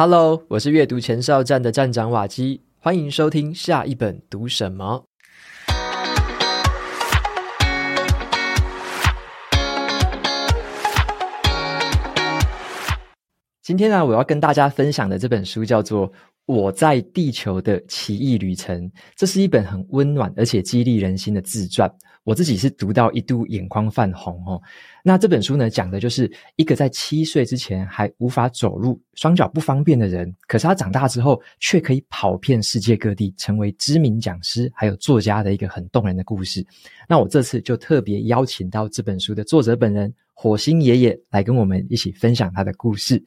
Hello，我是阅读前哨站的站长瓦基，欢迎收听下一本读什么。今天呢、我要跟大家分享的这本书叫做《我在地球的奇异旅程》，这是一本很温暖而且激励人心的自传。我自己是读到一度眼眶泛红哦。那这本书呢，讲的就是一个在七岁之前还无法走路、双脚不方便的人，可是他长大之后却可以跑遍世界各地，成为知名讲师还有作家的一个很动人的故事。那我这次就特别邀请到这本书的作者本人火星爷爷来跟我们一起分享他的故事。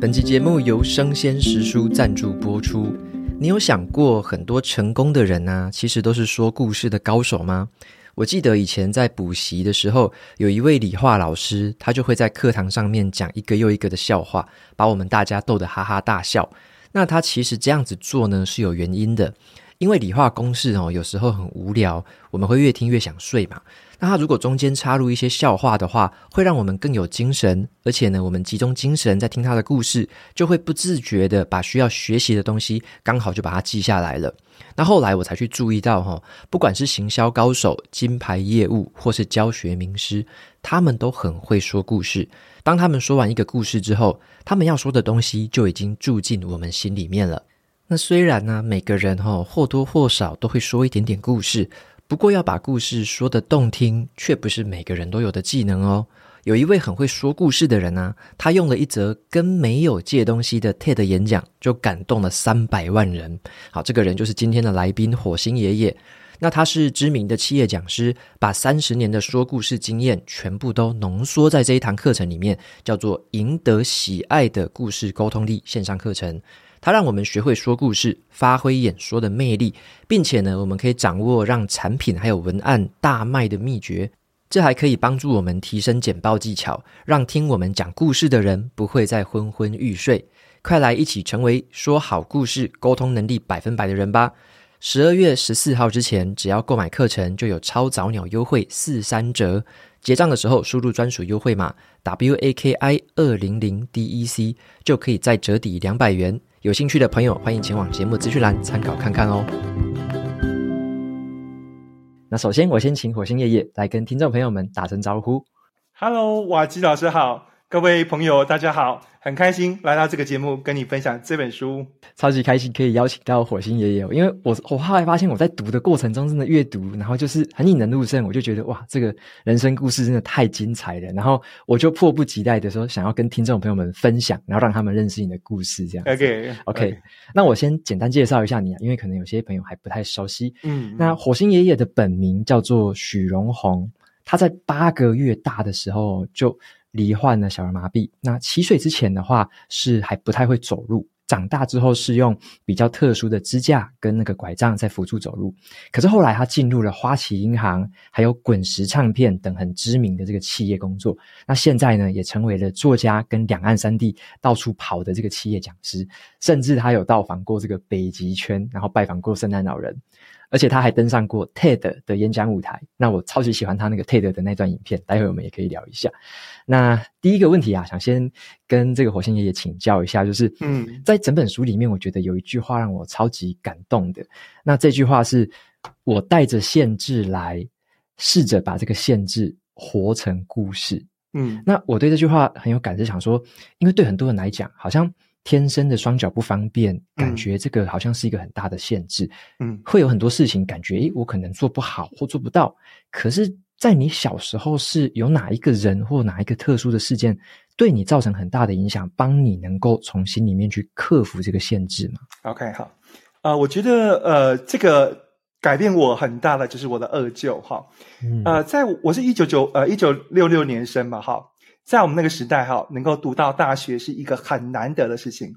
本期节目由生鲜时书赞助播出。你有想过，很多成功的人啊，其实都是说故事的高手吗？我记得以前在补习的时候，有一位理化老师，他就会在课堂上面讲一个又一个的笑话，把我们大家逗得哈哈大笑。那他其实这样子做呢，是有原因的。因为理化公式哦，有时候很无聊，我们会越听越想睡嘛。那他如果中间插入一些笑话的话，会让我们更有精神，而且呢，我们集中精神在听他的故事，就会不自觉的把需要学习的东西刚好就把它记下来了。那后来我才去注意到哈，不管是行销高手、金牌业务，或是教学名师，他们都很会说故事。当他们说完一个故事之后，他们要说的东西就已经住进我们心里面了。那虽然呢，每个人哈或多或少都会说一点点故事，不过要把故事说得动听，却不是每个人都有的技能哦。有一位很会说故事的人呢，他用了一则跟没有借东西的 TED 演讲，就感动了三百万人。好，这个人就是今天的来宾火星爷爷。那他是知名的企业讲师，把三十年的说故事经验全部都浓缩在这一堂课程里面，叫做“赢得喜爱的故事沟通力”线上课程。它让我们学会说故事，发挥演说的魅力，并且呢，我们可以掌握让产品还有文案大卖的秘诀。这还可以帮助我们提升简报技巧，让听我们讲故事的人不会再昏昏欲睡。快来一起成为说好故事、沟通能力百分百的人吧！十二月十四号之前，只要购买课程，就有超早鸟优惠四三折。结账的时候输入专属优惠码 W A K I 二零零 D E C，就可以再折抵两百元。有兴趣的朋友，欢迎前往节目资讯栏参考看看哦。那首先，我先请火星爷爷来跟听众朋友们打声招呼。Hello，瓦基老师好。各位朋友，大家好，很开心来到这个节目，跟你分享这本书。超级开心可以邀请到火星爷爷，因为我我后来发现我在读的过程中真的阅读，然后就是很引人入胜，我就觉得哇，这个人生故事真的太精彩了，然后我就迫不及待的说想要跟听众朋友们分享，然后让他们认识你的故事，这样。OK OK，那我先简单介绍一下你啊，因为可能有些朋友还不太熟悉。嗯，那火星爷爷的本名叫做许荣宏，他在八个月大的时候就。罹患了小儿麻痹，那七岁之前的话是还不太会走路，长大之后是用比较特殊的支架跟那个拐杖在辅助走路。可是后来他进入了花旗银行，还有滚石唱片等很知名的这个企业工作。那现在呢，也成为了作家跟两岸三地到处跑的这个企业讲师，甚至他有到访过这个北极圈，然后拜访过圣诞老人。而且他还登上过 TED 的演讲舞台，那我超级喜欢他那个 TED 的那段影片，待会我们也可以聊一下。那第一个问题啊，想先跟这个火星爷爷请教一下，就是嗯，在整本书里面，我觉得有一句话让我超级感动的。那这句话是：我带着限制来，试着把这个限制活成故事。嗯，那我对这句话很有感觉，想说，因为对很多人来讲，好像。天生的双脚不方便，感觉这个好像是一个很大的限制。嗯，会有很多事情感觉，诶，我可能做不好或做不到。可是，在你小时候，是有哪一个人或哪一个特殊的事件对你造成很大的影响，帮你能够从心里面去克服这个限制吗？OK，好，呃，我觉得，呃，这个改变我很大的就是我的二舅，哈，嗯、呃，在我是一九九呃一九六六年生嘛，哈。在我们那个时代，哈，能够读到大学是一个很难得的事情。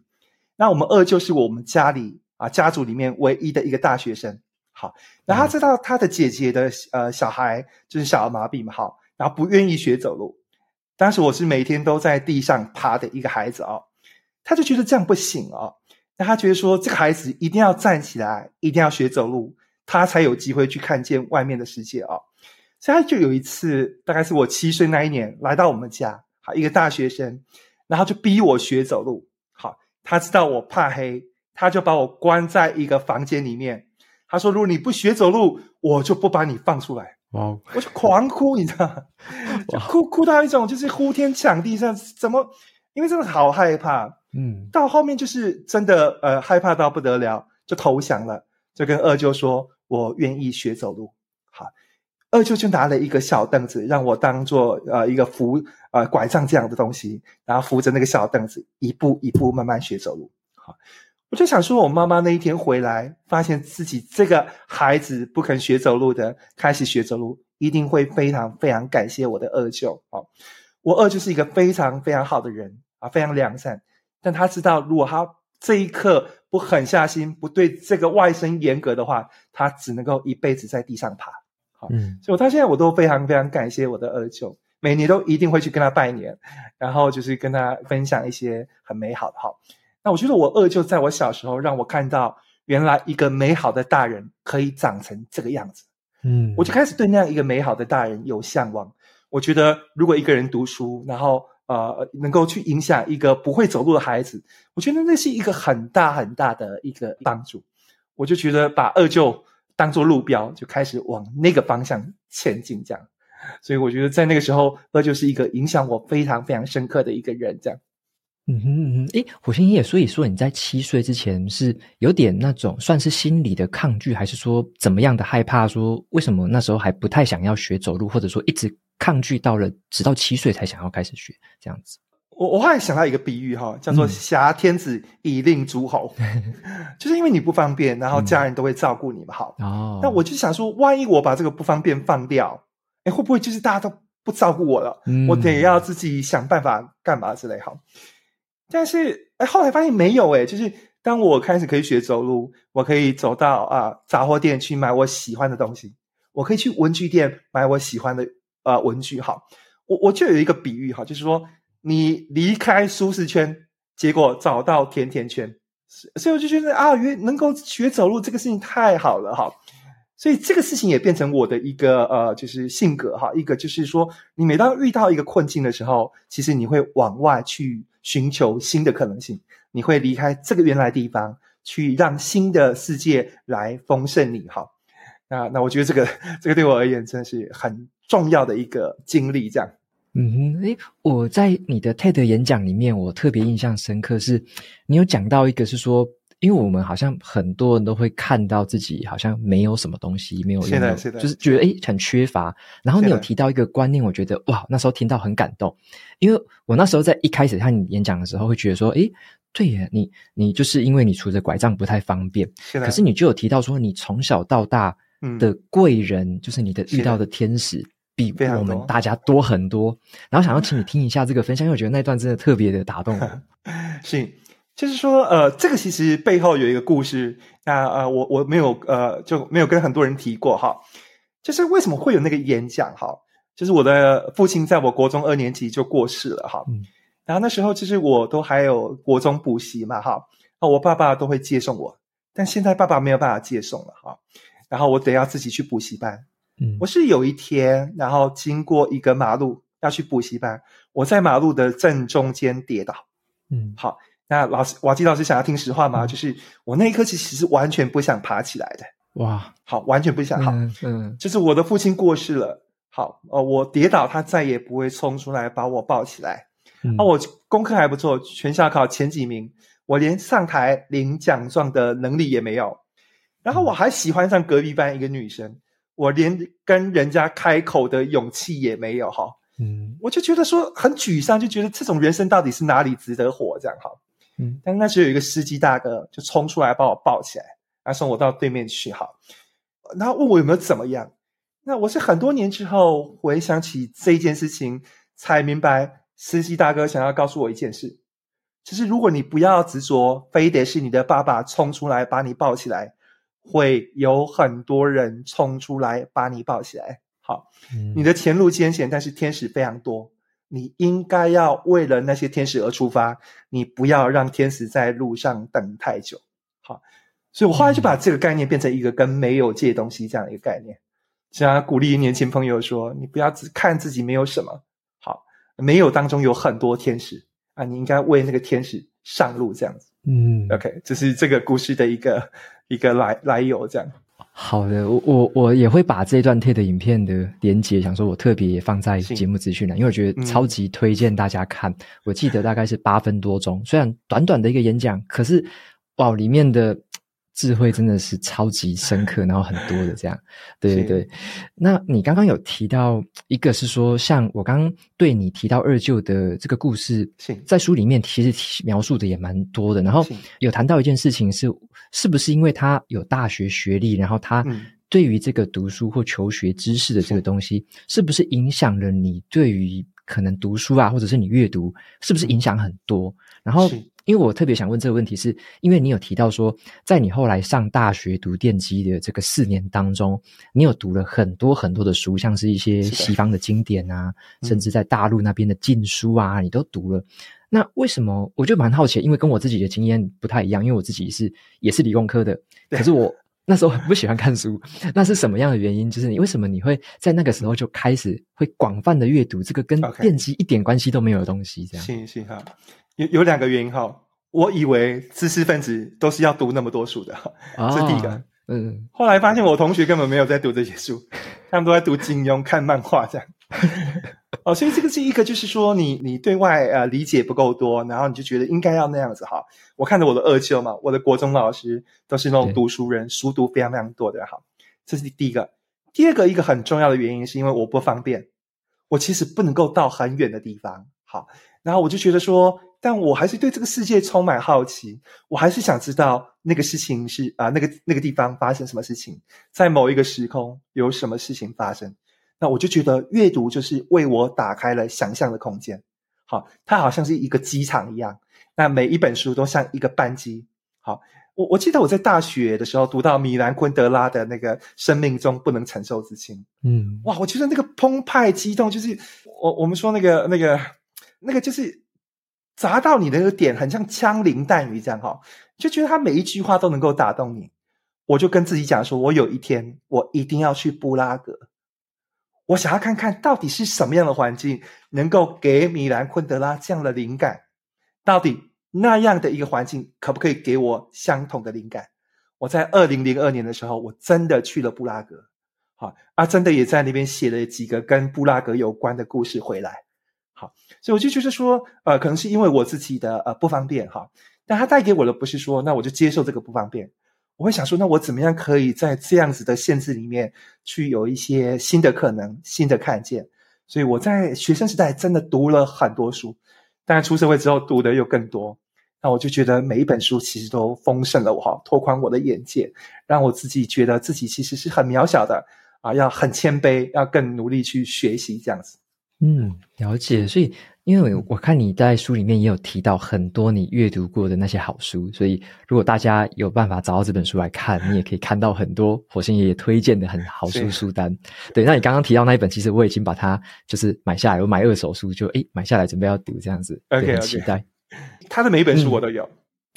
那我们二舅是我们家里啊家族里面唯一的一个大学生。好，那他知道他的姐姐的呃小孩就是小儿麻痹嘛，好，然后不愿意学走路。当时我是每天都在地上爬的一个孩子哦，他就觉得这样不行哦。那他觉得说这个孩子一定要站起来，一定要学走路，他才有机会去看见外面的世界哦。所以他就有一次，大概是我七岁那一年，来到我们家，好，一个大学生，然后就逼我学走路。好，他知道我怕黑，他就把我关在一个房间里面。他说：“如果你不学走路，我就不把你放出来。”哇！我就狂哭，你知道吗？就哭哭到一种就是呼天抢地，上怎么？因为真的好害怕。嗯，到后面就是真的呃害怕到不得了，就投降了，就跟二舅说：“我愿意学走路。”好，二舅就拿了一个小凳子，让我当做呃一个扶呃拐杖这样的东西，然后扶着那个小凳子，一步一步慢慢学走路。好，我就想说，我妈妈那一天回来，发现自己这个孩子不肯学走路的，开始学走路，一定会非常非常感谢我的二舅。好，我二舅是一个非常非常好的人啊，非常良善。但他知道，如果他这一刻不狠下心，不对这个外甥严格的话，他只能够一辈子在地上爬。好，嗯，所以我到现在我都非常非常感谢我的二舅，每年都一定会去跟他拜年，然后就是跟他分享一些很美好的。哈，那我觉得我二舅在我小时候让我看到，原来一个美好的大人可以长成这个样子。嗯，我就开始对那样一个美好的大人有向往。我觉得如果一个人读书，然后呃，能够去影响一个不会走路的孩子，我觉得那是一个很大很大的一个帮助。我就觉得把二舅当做路标，就开始往那个方向前进，这样。所以我觉得在那个时候，二就是一个影响我非常非常深刻的一个人，这样。嗯哼嗯哼，诶，火星爷爷，所以说你在七岁之前是有点那种算是心理的抗拒，还是说怎么样的害怕？说为什么那时候还不太想要学走路，或者说一直？抗拒到了，直到七岁才想要开始学这样子。我我后来想到一个比喻哈，叫做“挟天子以令诸侯”，嗯、就是因为你不方便，然后家人都会照顾你嘛。好，哦，那我就想说，万一我把这个不方便放掉，哎，会不会就是大家都不照顾我了？嗯、我得要自己想办法干嘛之类。好，但是哎，后来发现没有哎，就是当我开始可以学走路，我可以走到啊杂货店去买我喜欢的东西，我可以去文具店买我喜欢的。呃，文具好，我我就有一个比喻哈，就是说你离开舒适圈，结果找到甜甜圈，所以我就觉得啊，原能够学走路这个事情太好了哈，所以这个事情也变成我的一个呃，就是性格哈，一个就是说，你每当遇到一个困境的时候，其实你会往外去寻求新的可能性，你会离开这个原来地方，去让新的世界来丰盛你哈。那那我觉得这个这个对我而言真的是很。重要的一个经历，这样。嗯哼，诶，我在你的 TED 演讲里面，我特别印象深刻是，你有讲到一个是说，因为我们好像很多人都会看到自己好像没有什么东西，没有用，就是觉得诶很缺乏。然后你有提到一个观念，我觉得哇，那时候听到很感动，因为我那时候在一开始看你演讲的时候，会觉得说，诶，对呀，你你就是因为你拄着拐杖不太方便，可是你就有提到说，你从小到大的贵人，嗯、就是你的遇到的天使。比我们大家多很多，然后想要请你听一下这个分享，因为我觉得那段真的特别的打动我。是，就是说，呃，这个其实背后有一个故事，那呃，我我没有呃就没有跟很多人提过哈。就是为什么会有那个演讲哈？就是我的父亲在我国中二年级就过世了哈，嗯、然后那时候其实我都还有国中补习嘛哈，我爸爸都会接送我，但现在爸爸没有办法接送了哈，然后我得要自己去补习班。嗯，我是有一天，然后经过一个马路要去补习班，我在马路的正中间跌倒。嗯，好，那老师瓦基老师想要听实话吗？嗯、就是我那一刻其实是完全不想爬起来的。哇，好，完全不想。好，嗯，嗯就是我的父亲过世了。好，呃，我跌倒，他再也不会冲出来把我抱起来。嗯，啊，我功课还不错，全校考前几名，我连上台领奖状的能力也没有。然后我还喜欢上隔壁班一个女生。我连跟人家开口的勇气也没有哈，嗯，我就觉得说很沮丧，就觉得这种人生到底是哪里值得活这样哈，嗯，但那时候有一个司机大哥就冲出来把我抱起来，然后送我到对面去哈，然后问我有没有怎么样，那我是很多年之后回想起这件事情，才明白司机大哥想要告诉我一件事，就是如果你不要执着，非得是你的爸爸冲出来把你抱起来。会有很多人冲出来把你抱起来。好，嗯、你的前路艰险，但是天使非常多。你应该要为了那些天使而出发，你不要让天使在路上等太久。好，所以我后来就把这个概念变成一个跟没有借东西这样一个概念，想要鼓励年轻朋友说：你不要只看自己没有什么，好，没有当中有很多天使啊，你应该为那个天使上路，这样子。嗯，OK，这是这个故事的一个一个来来由，这样。好的，我我我也会把这段 TED 的影片的连接，想说我特别也放在节目资讯栏，因为我觉得超级推荐大家看。嗯、我记得大概是八分多钟，虽然短短的一个演讲，可是哇，里面的。智慧真的是超级深刻，然后很多的这样，对对对。那你刚刚有提到一个是说，像我刚刚对你提到二舅的这个故事，在书里面其实描述的也蛮多的。然后有谈到一件事情是，是不是因为他有大学学历，然后他对于这个读书或求学知识的这个东西，是不是影响了你对于可能读书啊，或者是你阅读，是不是影响很多？然后。因为我特别想问这个问题是，是因为你有提到说，在你后来上大学读电机的这个四年当中，你有读了很多很多的书，像是一些西方的经典啊，甚至在大陆那边的禁书啊，你都读了。那为什么？我就蛮好奇，因为跟我自己的经验不太一样，因为我自己是也是理工科的，可是我 那时候很不喜欢看书。那是什么样的原因？就是你为什么你会在那个时候就开始会广泛的阅读这个跟电机一点关系都没有的东西？这样，行行哈。有有两个原因哈，我以为知识分子都是要读那么多书的，这是第一个。嗯，后来发现我同学根本没有在读这些书，他们都在读金庸、看漫画这样。哦，所以这个是一个，就是说你你对外呃理解不够多，然后你就觉得应该要那样子哈。我看着我的二舅嘛，我的国中老师都是那种读书人，书读非常非常多的哈。这是第一个。第二个一个很重要的原因是因为我不方便，我其实不能够到很远的地方。好，然后我就觉得说。但我还是对这个世界充满好奇，我还是想知道那个事情是啊，那个那个地方发生什么事情，在某一个时空有什么事情发生。那我就觉得阅读就是为我打开了想象的空间。好，它好像是一个机场一样，那每一本书都像一个班机。好，我我记得我在大学的时候读到米兰昆德拉的那个《生命中不能承受之轻》。嗯，哇，我觉得那个澎湃激动，就是我我们说那个那个那个就是。砸到你的那个点，很像枪林弹雨这样哈，就觉得他每一句话都能够打动你。我就跟自己讲说，我有一天我一定要去布拉格，我想要看看到底是什么样的环境能够给米兰昆德拉这样的灵感，到底那样的一个环境可不可以给我相同的灵感？我在二零零二年的时候，我真的去了布拉格，好啊，真的也在那边写了几个跟布拉格有关的故事回来。好所以我就觉得说，呃，可能是因为我自己的呃不方便哈，但他带给我的不是说，那我就接受这个不方便。我会想说，那我怎么样可以在这样子的限制里面去有一些新的可能、新的看见？所以我在学生时代真的读了很多书，当然出社会之后读的又更多。那我就觉得每一本书其实都丰盛了我哈，拓宽我的眼界，让我自己觉得自己其实是很渺小的啊，要很谦卑，要更努力去学习这样子。嗯，了解。所以，因为我看你在书里面也有提到很多你阅读过的那些好书，所以如果大家有办法找到这本书来看，你也可以看到很多火星爷爷推荐的很 好书书单。对，那你刚刚提到那一本，其实我已经把它就是买下来，我买二手书就诶买下来准备要读这样子。OK，很期待。他的每一本书我都有。嗯、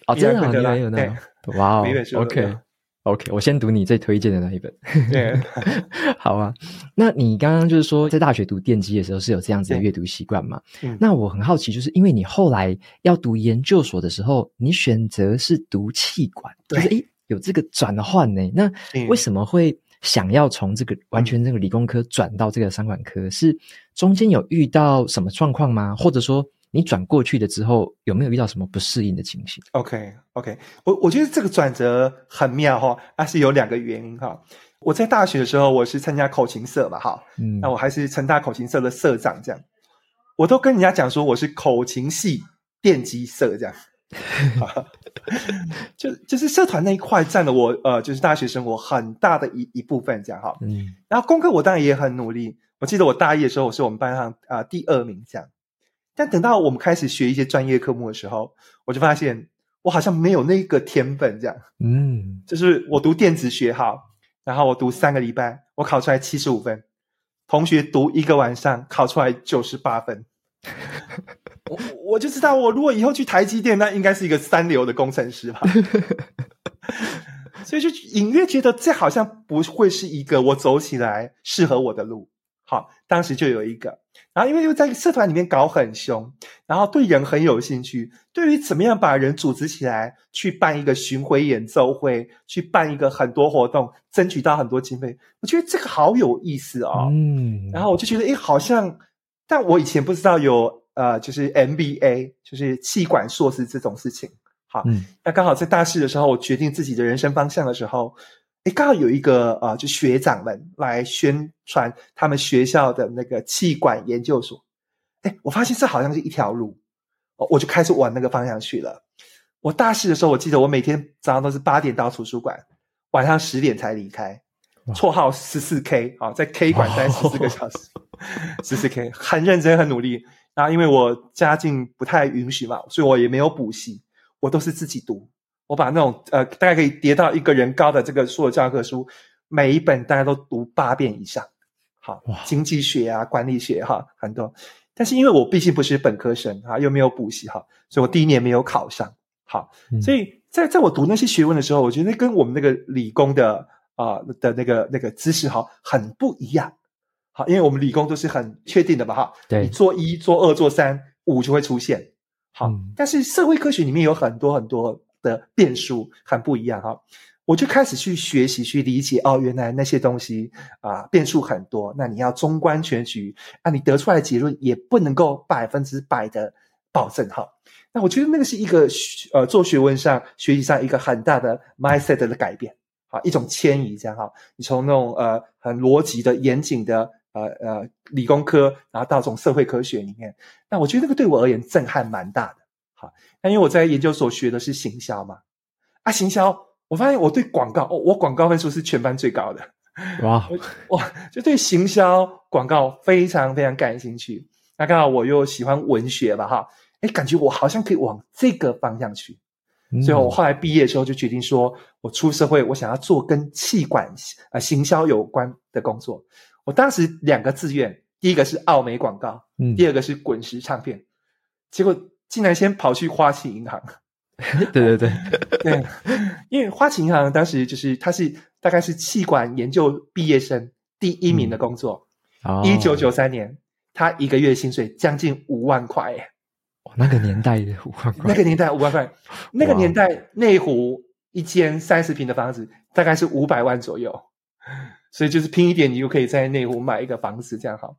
哦，真的、啊，你也有那种？哇哦，每本书 OK。OK，我先读你最推荐的那一本。对，好啊。那你刚刚就是说，在大学读电机的时候是有这样子的阅读习惯吗？嗯。那我很好奇，就是因为你后来要读研究所的时候，你选择是读气管，就是诶有这个转换呢。那为什么会想要从这个完全这个理工科转到这个商管科？是中间有遇到什么状况吗？或者说？你转过去了之后，有没有遇到什么不适应的情形？OK，OK，okay, okay. 我我觉得这个转折很妙哈，那是有两个原因哈。我在大学的时候，我是参加口琴社嘛哈，嗯，那我还是成大口琴社的社长这样，我都跟人家讲说我是口琴系电机社这样 就就是社团那一块占了我呃，就是大学生活很大的一一部分这样哈，嗯，然后功课我当然也很努力，我记得我大一的时候，我是我们班上啊、呃、第二名这样。但等到我们开始学一些专业科目的时候，我就发现我好像没有那个天分，这样。嗯，就是我读电子学好，然后我读三个礼拜，我考出来七十五分；同学读一个晚上，考出来九十八分。我我就知道，我如果以后去台积电，那应该是一个三流的工程师吧。所以就隐约觉得这好像不会是一个我走起来适合我的路。好，当时就有一个，然后因为又在社团里面搞很凶，然后对人很有兴趣，对于怎么样把人组织起来去办一个巡回演奏会，去办一个很多活动，争取到很多经费，我觉得这个好有意思哦。嗯，然后我就觉得，诶，好像，但我以前不知道有呃，就是 MBA，就是气管硕士这种事情。好，嗯，那刚好在大四的时候，我决定自己的人生方向的时候。诶，刚好有一个啊、呃，就学长们来宣传他们学校的那个气管研究所。哎，我发现这好像是一条路，哦，我就开始往那个方向去了。我大四的时候，我记得我每天早上都是八点到图书馆，晚上十点才离开。绰号十四 K 啊，在 K 馆待十四个小时，十四 K 很认真很努力。然后因为我家境不太允许嘛，所以我也没有补习，我都是自己读。我把那种呃，大概可以叠到一个人高的这个所有教科书，每一本大家都读八遍以上。好，哇经济学啊，管理学哈，很多。但是因为我毕竟不是本科生啊，又没有补习哈，所以我第一年没有考上。好，嗯、所以在在我读那些学问的时候，我觉得跟我们那个理工的啊、呃、的那个那个知识哈很不一样。好，因为我们理工都是很确定的嘛哈，对，你做一做二做三五就会出现。好，嗯、但是社会科学里面有很多很多。的变数很不一样哈，我就开始去学习去理解哦，原来那些东西啊、变数很多，那你要综观全局，啊，你得出来的结论也不能够百分之百的保证哈。那我觉得那个是一个呃做学问上学习上一个很大的 mindset 的改变，好，一种迁移这样哈。你从那种呃很逻辑的严谨的呃呃理工科，然后到这种社会科学里面，那我觉得那个对我而言震撼蛮大的。好，那因为我在研究所学的是行销嘛，啊，行销，我发现我对广告，哦，我广告分数是全班最高的，哇，哇，就对行销广告非常非常感兴趣。那刚好我又喜欢文学吧，哈，诶，感觉我好像可以往这个方向去，嗯、所以我后来毕业的时候就决定说，我出社会，我想要做跟企管啊、呃、行销有关的工作。我当时两个志愿，第一个是奥美广告，嗯，第二个是滚石唱片，结果。竟然先跑去花旗银行，对 对对。对，因为花旗银行当时就是他是大概是气管研究毕业生第一名的工作，一九九三年他一个月薪水将近五万块。耶，那个年代的五万块，那个年代五万块，那个年代内湖一间三十平的房子大概是五百万左右，所以就是拼一点，你就可以在内湖买一个房子这样好，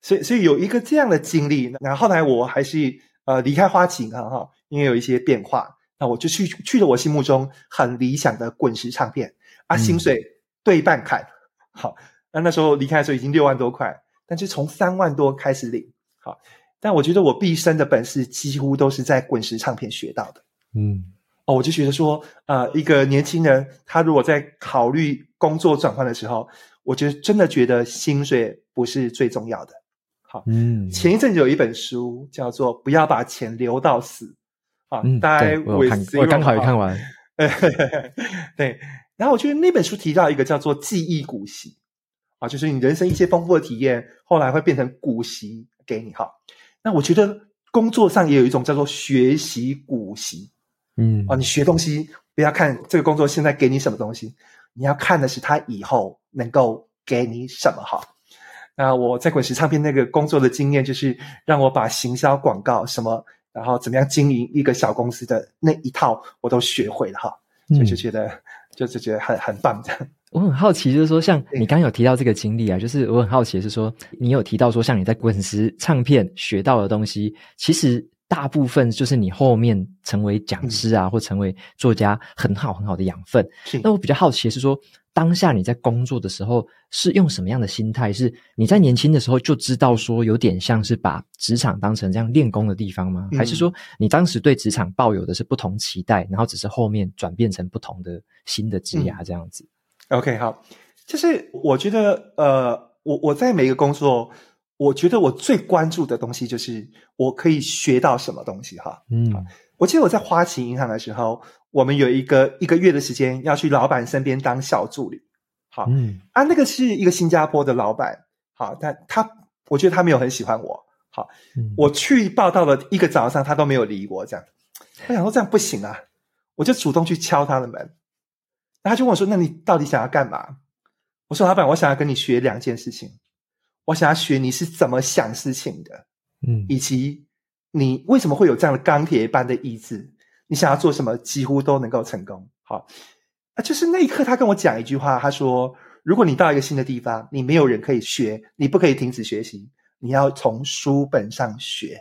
所以所以有一个这样的经历，然后后来我还是。呃，离开花旗银行哈，因为有一些变化，那我就去去了我心目中很理想的滚石唱片啊，薪水对半砍，嗯、好，那那时候离开的时候已经六万多块，但是从三万多开始领，好，但我觉得我毕生的本事几乎都是在滚石唱片学到的，嗯，哦，我就觉得说，呃，一个年轻人他如果在考虑工作转换的时候，我觉得真的觉得薪水不是最重要的。嗯，前一阵子有一本书叫做《不要把钱留到死》，啊，嗯，大家我看，我刚好也看完。对，然后我觉得那本书提到一个叫做记忆股息，啊，就是你人生一些丰富的体验，后来会变成股息给你。哈，那我觉得工作上也有一种叫做学习股息，嗯，啊，你学东西不要看这个工作现在给你什么东西，你要看的是他以后能够给你什么哈。那我在滚石唱片那个工作的经验，就是让我把行销广告什么，然后怎么样经营一个小公司的那一套，我都学会了哈，就就觉得，嗯、就就觉得很很棒这样。我很好奇，就是说，像你刚刚有提到这个经历啊，就是我很好奇是说，你有提到说，像你在滚石唱片学到的东西，其实大部分就是你后面成为讲师啊，嗯、或成为作家很好很好的养分。那我比较好奇的是说。当下你在工作的时候是用什么样的心态？是你在年轻的时候就知道说有点像是把职场当成这样练功的地方吗？嗯、还是说你当时对职场抱有的是不同期待，然后只是后面转变成不同的新的职涯这样子、嗯、？OK，好，就是我觉得呃，我我在每一个工作，我觉得我最关注的东西就是我可以学到什么东西哈。嗯，我记得我在花旗银行的时候。我们有一个一个月的时间要去老板身边当小助理，好，嗯，啊，那个是一个新加坡的老板，好，但他我觉得他没有很喜欢我，好，嗯，我去报道了一个早上，他都没有理我，这样，我想说这样不行啊，我就主动去敲他的门，那他就问我说：“那你到底想要干嘛？”我说：“老板，我想要跟你学两件事情。我想要学你是怎么想事情的，嗯，以及你为什么会有这样的钢铁般的意志，你想要做什么，几乎都能够成功。”好，啊，就是那一刻，他跟我讲一句话，他说：“如果你到一个新的地方，你没有人可以学，你不可以停止学习，你要从书本上学。”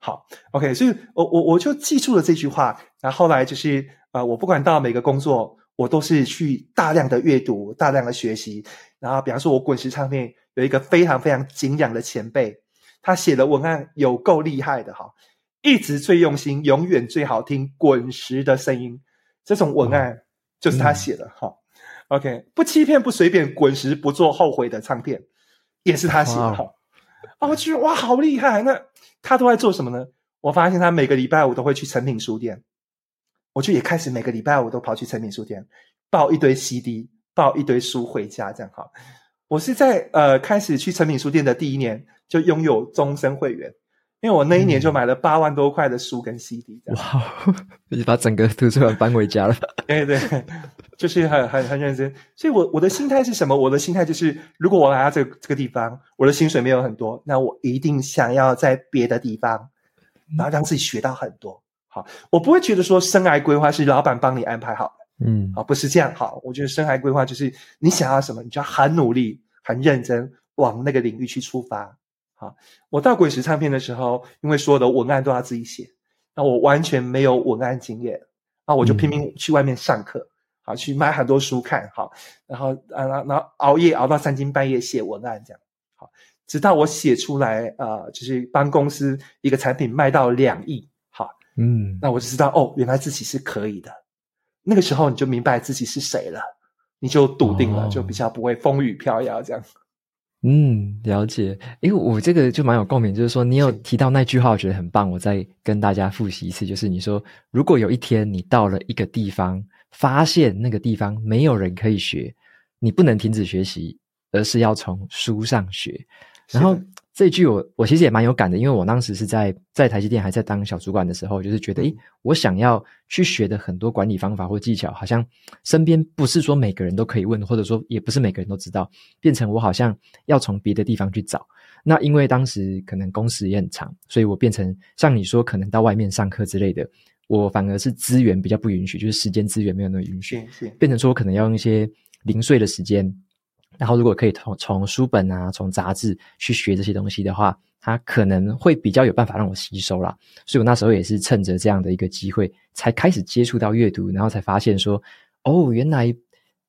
好，OK，所以我我我就记住了这句话。然后来就是啊、呃，我不管到每个工作。我都是去大量的阅读，大量的学习。然后，比方说，我滚石唱片有一个非常非常敬仰的前辈，他写的文案有够厉害的哈，一直最用心，永远最好听，滚石的声音，这种文案就是他写的哈。嗯、OK，不欺骗，不随便，滚石不做后悔的唱片，也是他写的哈。哦，我觉得哇，好厉害！那他都在做什么呢？我发现他每个礼拜五都会去诚品书店。我就也开始每个礼拜五都跑去诚品书店，抱一堆 CD，抱一堆书回家，这样哈。我是在呃开始去诚品书店的第一年就拥有终身会员，因为我那一年就买了八万多块的书跟 CD。哇，你把整个图书馆搬回家了？对对，就是很很很认真。所以我我的心态是什么？我的心态就是，如果我来到这个这个地方，我的薪水没有很多，那我一定想要在别的地方，然后让自己学到很多。好，我不会觉得说生涯规划是老板帮你安排好的，嗯，好，不是这样。好，我觉得生涯规划就是你想要什么，你就要很努力、很认真往那个领域去出发。好，我到滚石唱片的时候，因为所有的文案都要自己写，那我完全没有文案经验，那我就拼命去外面上课，好，去买很多书看，好，然后啊，然后熬夜熬到三更半夜写文案，这样，好，直到我写出来，呃，就是帮公司一个产品卖到两亿。好嗯，那我就知道哦，原来自己是可以的。那个时候你就明白自己是谁了，你就笃定了，哦、就比较不会风雨飘摇这样。嗯，了解。因为我这个就蛮有共鸣，就是说你有提到那句话，我觉得很棒。我再跟大家复习一次，就是你说，如果有一天你到了一个地方，发现那个地方没有人可以学，你不能停止学习，而是要从书上学，然后。这句我我其实也蛮有感的，因为我当时是在在台积电还在当小主管的时候，就是觉得，诶，我想要去学的很多管理方法或技巧，好像身边不是说每个人都可以问，或者说也不是每个人都知道，变成我好像要从别的地方去找。那因为当时可能工时也很长，所以我变成像你说，可能到外面上课之类的，我反而是资源比较不允许，就是时间资源没有那么允许，变成说我可能要用一些零碎的时间。然后，如果可以从从书本啊，从杂志去学这些东西的话，它可能会比较有办法让我吸收啦。所以我那时候也是趁着这样的一个机会，才开始接触到阅读，然后才发现说，哦，原来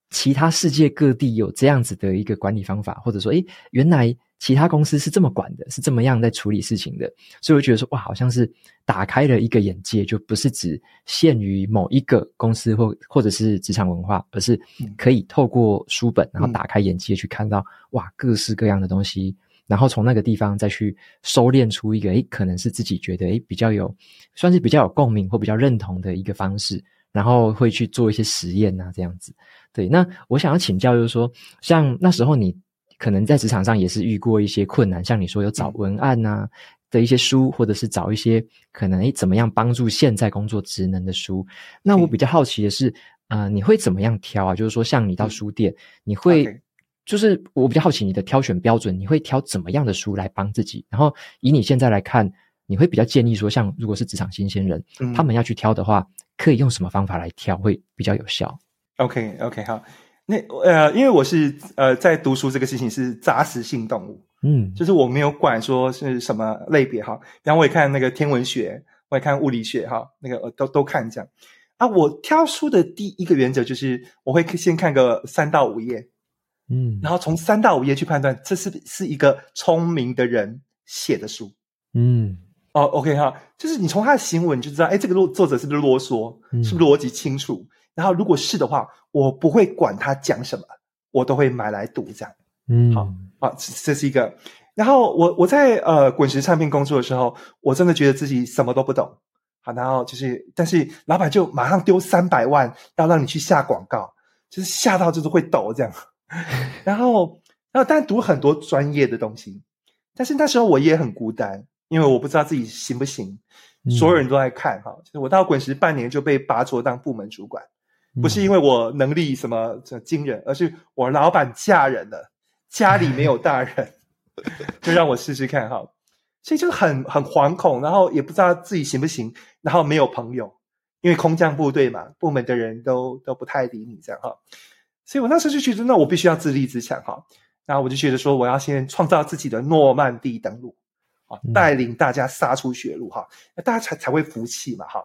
其他世界各地有这样子的一个管理方法，或者说，诶，原来。其他公司是这么管的，是这么样在处理事情的，所以我觉得说哇，好像是打开了一个眼界，就不是只限于某一个公司或或者是职场文化，而是可以透过书本，然后打开眼界去看到哇各式各样的东西，然后从那个地方再去收敛出一个诶，可能是自己觉得诶比较有，算是比较有共鸣或比较认同的一个方式，然后会去做一些实验啊这样子。对，那我想要请教就是说，像那时候你。可能在职场上也是遇过一些困难，像你说有找文案啊的一些书，或者是找一些可能诶怎么样帮助现在工作职能的书。那我比较好奇的是，呃，你会怎么样挑啊？就是说，像你到书店，你会就是我比较好奇你的挑选标准，你会挑怎么样的书来帮自己？然后以你现在来看，你会比较建议说，像如果是职场新鲜人，他们要去挑的话，可以用什么方法来挑会比较有效？OK，OK，好。那呃，因为我是呃在读书这个事情是杂食性动物，嗯，就是我没有管说是什么类别哈，然后我也看那个天文学，我也看物理学哈，那个都都看这样。啊，我挑书的第一个原则就是我会先看个三到五页，嗯，然后从三到五页去判断这是是一个聪明的人写的书，嗯，哦，OK 哈，就是你从他的行文就知道，哎，这个作作者是不是啰嗦，嗯，是不是逻辑清楚？然后，如果是的话，我不会管他讲什么，我都会买来读这样。嗯，好，好，这是一个。然后我我在呃滚石唱片工作的时候，我真的觉得自己什么都不懂。好，然后就是，但是老板就马上丢三百万要让你去下广告，就是下到就是会抖这样。然后，然后当然读很多专业的东西，但是那时候我也很孤单，因为我不知道自己行不行。所有人都在看哈，就是我到滚石半年就被拔擢当部门主管。不是因为我能力什么这惊人，而是我老板嫁人了，家里没有大人，就让我试试看哈。所以就很很惶恐，然后也不知道自己行不行，然后没有朋友，因为空降部队嘛，部门的人都都不太理你这样哈。所以我那时候就觉得，那我必须要自立自强哈。然后我就觉得说，我要先创造自己的诺曼底登陆，啊，带领大家杀出血路哈，那大家才才会服气嘛哈。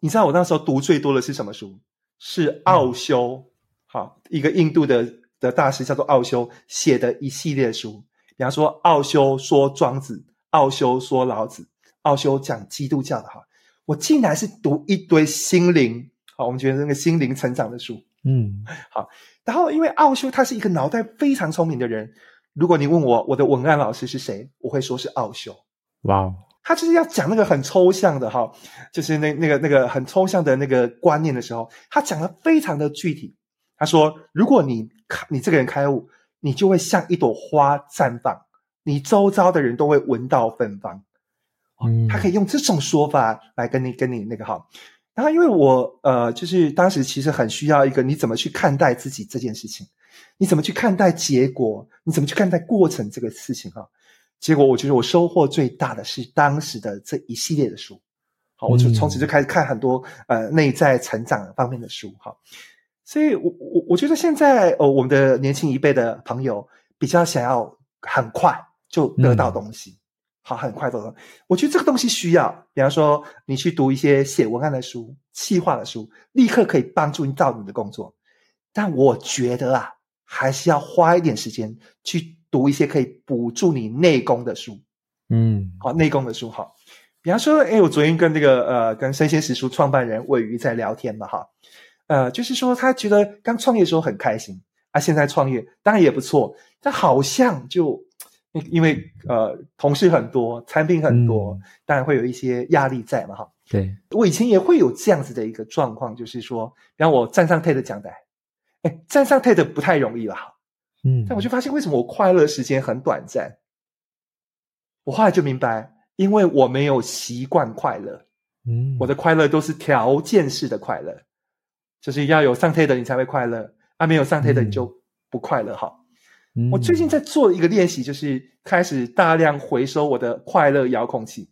你知道我那时候读最多的是什么书？是奥修，好，一个印度的的大师叫做奥修写的一系列书。比方说，奥修说庄子，奥修说老子，奥修讲基督教的哈。我竟然是读一堆心灵，好，我们觉得那个心灵成长的书，嗯，好。然后，因为奥修他是一个脑袋非常聪明的人，如果你问我我的文案老师是谁，我会说是奥修。哇哦，他就是要讲那个很抽象的哈，就是那那个那个很抽象的那个观念的时候，他讲的非常的具体。他说，如果你开你这个人开悟，你就会像一朵花绽放，你周遭的人都会闻到芬芳。嗯，他可以用这种说法来跟你跟你那个哈。然后，因为我呃，就是当时其实很需要一个你怎么去看待自己这件事情，你怎么去看待结果，你怎么去看待过程这个事情哈。结果我觉得我收获最大的是当时的这一系列的书，好，我就从此就开始看很多呃内在成长方面的书哈。所以我我我觉得现在呃我们的年轻一辈的朋友比较想要很快就得到东西。嗯好，很快得到。我觉得这个东西需要，比方说你去读一些写文案的书、企划的书，立刻可以帮助你到你的工作。但我觉得啊，还是要花一点时间去读一些可以补助你内功的书。嗯，好，内功的书好。比方说，哎，我昨天跟那个呃，跟生鲜时书创办人魏瑜在聊天嘛，哈，呃，就是说他觉得刚创业的时候很开心，啊，现在创业当然也不错，但好像就。因为呃，同事很多，产品很多，嗯、当然会有一些压力在嘛，哈。对，我以前也会有这样子的一个状况，就是说，让我站上 TED 讲台，哎，站上 TED 不太容易吧？嗯，但我就发现为什么我快乐时间很短暂。我后来就明白，因为我没有习惯快乐，嗯，我的快乐都是条件式的快乐，就是要有上 TED 你才会快乐，啊，没有上 TED 你就不快乐，哈。我最近在做一个练习，就是开始大量回收我的快乐遥控器。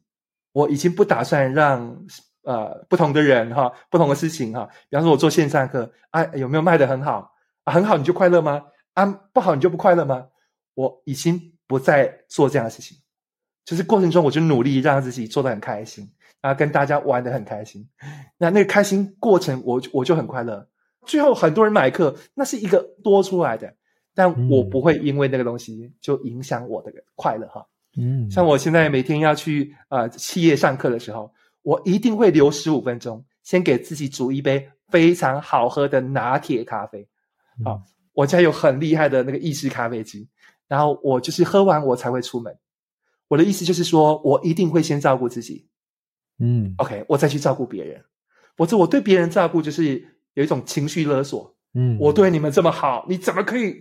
我已经不打算让呃不同的人哈，不同的事情哈，比方说我做线上课啊，有没有卖得很好啊？很好你就快乐吗？啊，不好你就不快乐吗？我已经不再做这样的事情，就是过程中我就努力让自己做得很开心，然后跟大家玩得很开心。那那个开心过程我，我我就很快乐。最后很多人买课，那是一个多出来的。但我不会因为那个东西就影响我的快乐哈。嗯，像我现在每天要去呃企业上课的时候，我一定会留十五分钟，先给自己煮一杯非常好喝的拿铁咖啡。好，我家有很厉害的那个意式咖啡机，然后我就是喝完我才会出门。我的意思就是说，我一定会先照顾自己。嗯，OK，我再去照顾别人。否则我对别人照顾就是有一种情绪勒索。嗯，我对你们这么好，你怎么可以？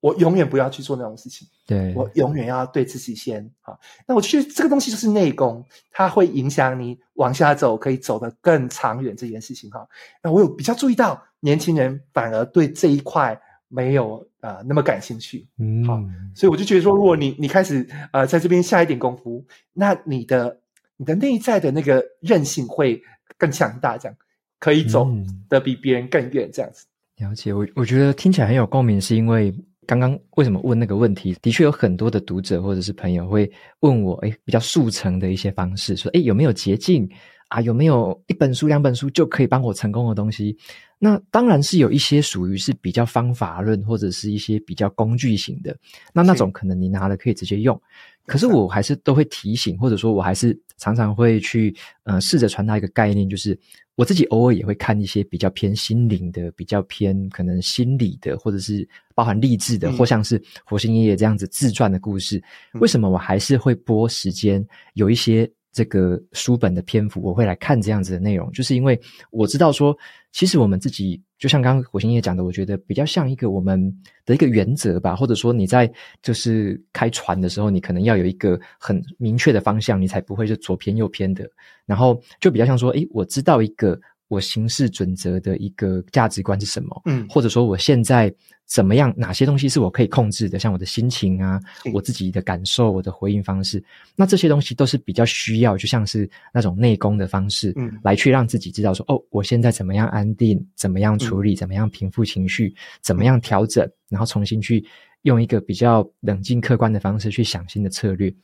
我永远不要去做那种事情。对，我永远要对自己先好。那我觉得这个东西就是内功，它会影响你往下走，可以走得更长远这件事情哈。那我有比较注意到，年轻人反而对这一块没有啊、呃、那么感兴趣。嗯，好，所以我就觉得说，如果你你开始呃在这边下一点功夫，那你的你的内在的那个韧性会更强大，这样可以走得比别人更远，这样子。了解，我我觉得听起来很有共鸣，是因为。刚刚为什么问那个问题？的确有很多的读者或者是朋友会问我，诶，比较速成的一些方式，说，诶，有没有捷径啊？有没有一本书、两本书就可以帮我成功的东西？那当然是有一些属于是比较方法论或者是一些比较工具型的，那那种可能你拿了可以直接用。可是我还是都会提醒，或者说我还是常常会去，呃，试着传达一个概念，就是我自己偶尔也会看一些比较偏心灵的、比较偏可能心理的，或者是包含励志的，或像是火星爷爷这样子自传的故事。为什么我还是会播时间有一些？这个书本的篇幅，我会来看这样子的内容，就是因为我知道说，其实我们自己就像刚刚火星也讲的，我觉得比较像一个我们的一个原则吧，或者说你在就是开船的时候，你可能要有一个很明确的方向，你才不会是左偏右偏的。然后就比较像说，诶，我知道一个我行事准则的一个价值观是什么？嗯，或者说我现在怎么样？哪些东西是我可以控制的？像我的心情啊，我自己的感受，我的回应方式，那这些东西都是比较需要，就像是那种内功的方式，嗯，来去让自己知道说，哦，我现在怎么样安定？怎么样处理？怎么样平复情绪？怎么样调整？然后重新去用一个比较冷静客观的方式去想新的策略。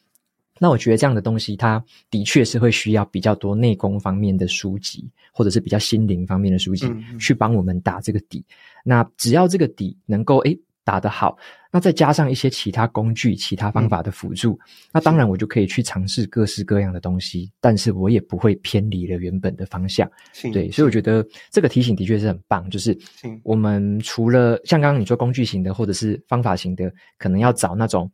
那我觉得这样的东西，它的确是会需要比较多内功方面的书籍，或者是比较心灵方面的书籍，去帮我们打这个底。那只要这个底能够诶打得好，那再加上一些其他工具、其他方法的辅助，那当然我就可以去尝试各式各样的东西，但是我也不会偏离了原本的方向。对，所以我觉得这个提醒的确是很棒。就是我们除了像刚刚你说工具型的，或者是方法型的，可能要找那种。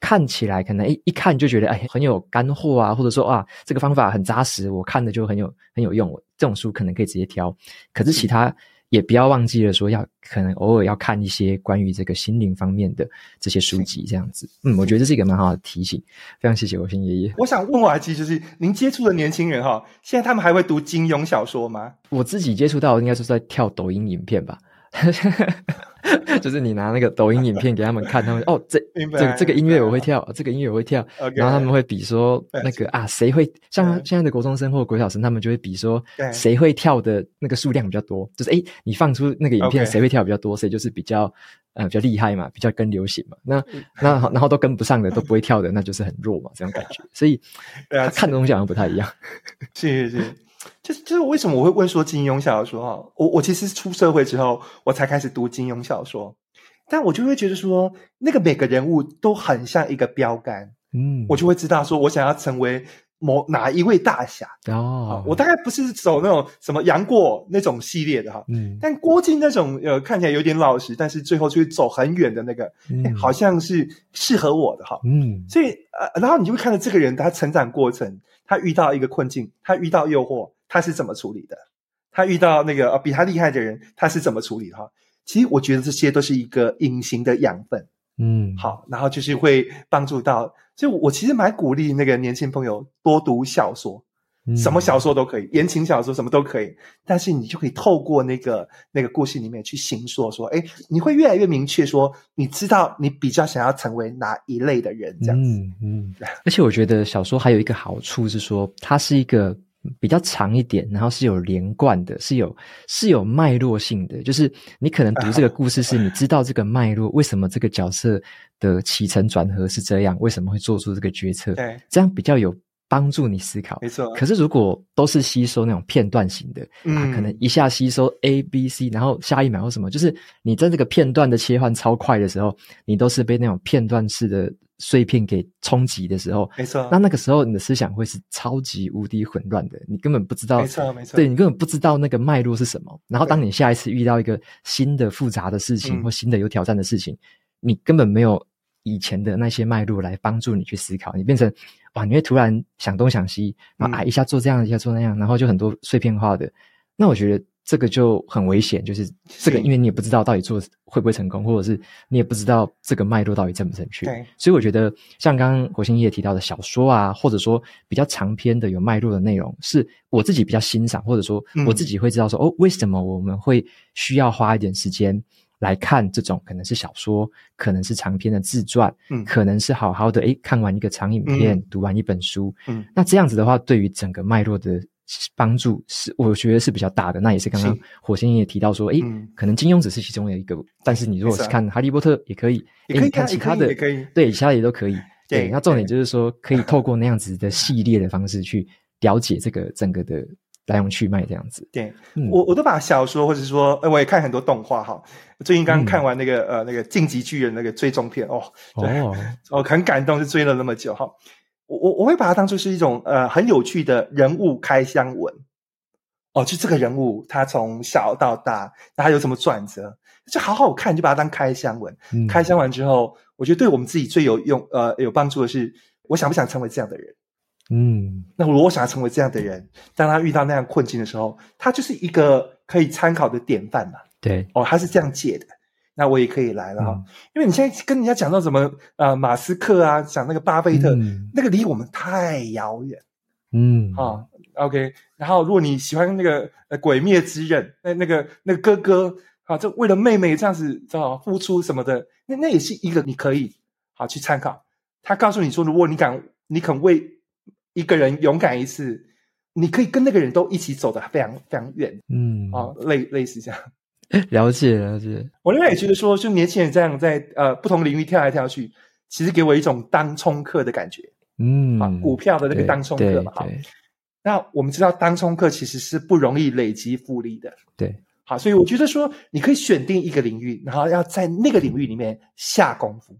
看起来可能一一看就觉得哎很有干货啊，或者说啊这个方法很扎实，我看的就很有很有用。这种书可能可以直接挑，可是其他也不要忘记了说要可能偶尔要看一些关于这个心灵方面的这些书籍，这样子。嗯，我觉得这是一个蛮好的提醒，非常谢谢我新爷爷。我想问瓦基，就是您接触的年轻人哈，现在他们还会读金庸小说吗？我自己接触到的应该是在跳抖音影片吧。就是你拿那个抖音影片给他们看，他们哦，这这个这个音乐我会跳，这个音乐我会跳，然后他们会比说那个啊，谁会像现在的国中生或者国小生，他们就会比说谁会跳的那个数量比较多，就是诶，你放出那个影片，谁会跳比较多，谁就是比较呃比较厉害嘛，比较跟流行嘛。那那然后都跟不上的，都不会跳的，那就是很弱嘛，这种感觉。所以他看的东西好像不太一样。是 是是。就是就是为什么我会问说金庸小说哈？我我其实出社会之后，我才开始读金庸小说，但我就会觉得说，那个每个人物都很像一个标杆，嗯，我就会知道说我想要成为某哪一位大侠。哦。我大概不是走那种什么杨过那种系列的哈，嗯，但郭靖那种呃看起来有点老实，但是最后却走很远的那个，嗯。欸，好像是适合我的哈，嗯，所以呃，然后你就会看到这个人他成长过程。他遇到一个困境，他遇到诱惑，他是怎么处理的？他遇到那个比他厉害的人，他是怎么处理的？哈，其实我觉得这些都是一个隐形的养分，嗯，好，然后就是会帮助到。所以我其实蛮鼓励那个年轻朋友多读小说。什么小说都可以，言情小说什么都可以，但是你就可以透过那个那个故事里面去形塑，说，哎，你会越来越明确，说你知道你比较想要成为哪一类的人，这样子。嗯嗯。而且我觉得小说还有一个好处是说，它是一个比较长一点，然后是有连贯的，是有是有脉络性的。就是你可能读这个故事，是你知道这个脉络，为什么这个角色的起承转合是这样，为什么会做出这个决策？对，这样比较有。帮助你思考，没错。可是如果都是吸收那种片段型的，嗯、啊，可能一下吸收 A、B、C，然后下一秒或什么，就是你在这个片段的切换超快的时候，你都是被那种片段式的碎片给冲击的时候，没错。那那个时候你的思想会是超级无敌混乱的，你根本不知道，没错没错，对，你根本不知道那个脉络是什么。然后当你下一次遇到一个新的复杂的事情或新的有挑战的事情，你根本没有以前的那些脉络来帮助你去思考，你变成。哇！你会突然想东想西，然后啊一下做这样，一下做那样，然后就很多碎片化的。那我觉得这个就很危险，就是这个，因为你也不知道到底做会不会成功，或者是你也不知道这个脉络到底正不正确。对，所以我觉得像刚刚火星爷爷提到的小说啊，或者说比较长篇的有脉络的内容，是我自己比较欣赏，或者说我自己会知道说，哦，为什么我们会需要花一点时间。来看这种可能是小说，可能是长篇的自传，嗯，可能是好好的诶看完一个长影片，嗯、读完一本书，嗯，那这样子的话，对于整个脉络的帮助是，我觉得是比较大的。那也是刚刚火星爷爷提到说，诶、嗯、可能金庸只是其中的一个，但是你如果是看哈利波特也可以，诶你看其他的也可以，对，其他的也都可以。对，对，那重点就是说，可以透过那样子的系列的方式去了解这个整个的。来龙去脉这样子，对、嗯、我我都把小说或者说，呃，我也看很多动画哈。最近刚看完那个、嗯、呃那个晋级巨人那个追踪片哦，对哦，哦很感动，就追了那么久哈。我我我会把它当作是一种呃很有趣的人物开箱文哦，就这个人物他从小到大，那他有什么转折，就好好看，就把它当开箱文。嗯、开箱完之后，我觉得对我们自己最有用呃有帮助的是，我想不想成为这样的人。嗯，那如果我想要成为这样的人，当他遇到那样困境的时候，他就是一个可以参考的典范嘛。对，哦，他是这样借的，那我也可以来了哈。嗯、因为你现在跟人家讲到什么呃马斯克啊，讲那个巴菲特，嗯、那个离我们太遥远。嗯，啊，OK。然后如果你喜欢那个呃《鬼灭之刃》，那那个那个哥哥啊，就为了妹妹这样子知道付出什么的，那那也是一个你可以好去参考。他告诉你说，如果你敢，你肯为一个人勇敢一次，你可以跟那个人都一起走得非常非常远。嗯，啊，类类似这样。了解了解。我另外也觉得说，就年轻人这样在呃不同领域跳来跳去，其实给我一种当冲客的感觉。嗯，啊，股票的那个当冲客嘛，哈。那我们知道，当冲客其实是不容易累积复利的。对，好，所以我觉得说，你可以选定一个领域，然后要在那个领域里面下功夫，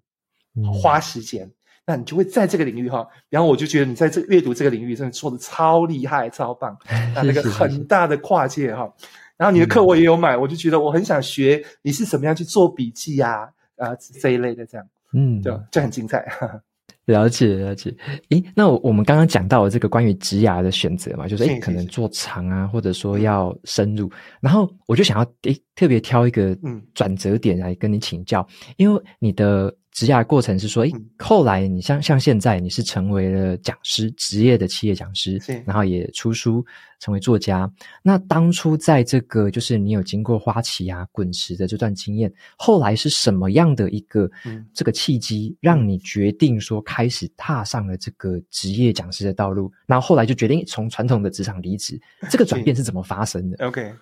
花时间，嗯、那你就会在这个领域哈。然后我就觉得你在这阅读这个领域真的做的超厉害、超棒，那那个很大的跨界哈。然后你的课我也有买，嗯、我就觉得我很想学你是怎么样去做笔记啊，啊这一类的这样，嗯，对，就很精彩。了解了解，诶，那我我们刚刚讲到了这个关于职涯的选择嘛，就是诶，可能做长啊，或者说要深入，然后我就想要诶特别挑一个转折点来跟你请教，嗯、因为你的。职涯过程是说，诶，后来你像像现在你是成为了讲师，职业的企业讲师，然后也出书，成为作家。那当初在这个就是你有经过花旗啊、滚石的这段经验，后来是什么样的一个、嗯、这个契机，让你决定说开始踏上了这个职业讲师的道路？然后后来就决定从传统的职场离职，这个转 变是怎么发生的？OK，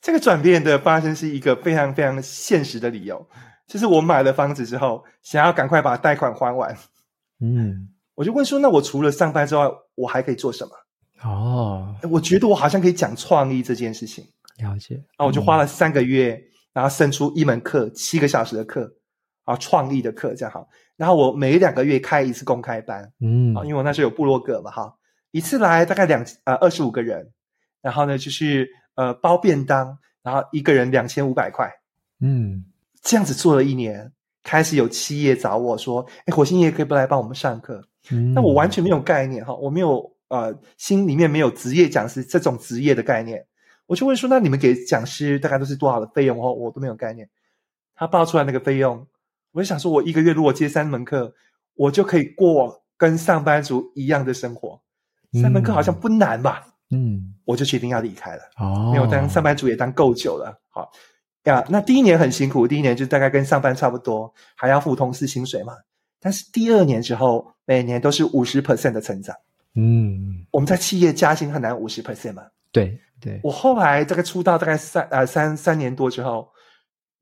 这个转变的发生是一个非常非常现实的理由。就是我买了房子之后，想要赶快把贷款还完。嗯，我就问说：“那我除了上班之外，我还可以做什么？”哦，我觉得我好像可以讲创意这件事情。了解。啊，我就花了三个月，嗯、然后生出一门课，七个小时的课，啊，创意的课这样好。然后我每两个月开一次公开班，嗯，啊，因为我那时候有部落格嘛，哈，一次来大概两呃二十五个人，然后呢就是呃包便当，然后一个人两千五百块，嗯。这样子做了一年，开始有企业找我说：“哎，火星爷可以不来帮我们上课？”嗯，那我完全没有概念哈，我没有呃，心里面没有职业讲师这种职业的概念。我就问说：“那你们给讲师大概都是多少的费用？”哦，我都没有概念。他报出来那个费用，我就想说，我一个月如果接三门课，我就可以过跟上班族一样的生活。三门课好像不难吧？嗯，我就决定要离开了。哦，没有当上班族也当够久了。好。呀，那第一年很辛苦，第一年就大概跟上班差不多，还要付同事薪水嘛。但是第二年之后，每年都是五十 percent 的成长。嗯，我们在企业加薪很难五十 percent 嘛。对对。我后来大概出道大概三呃三三年多之后，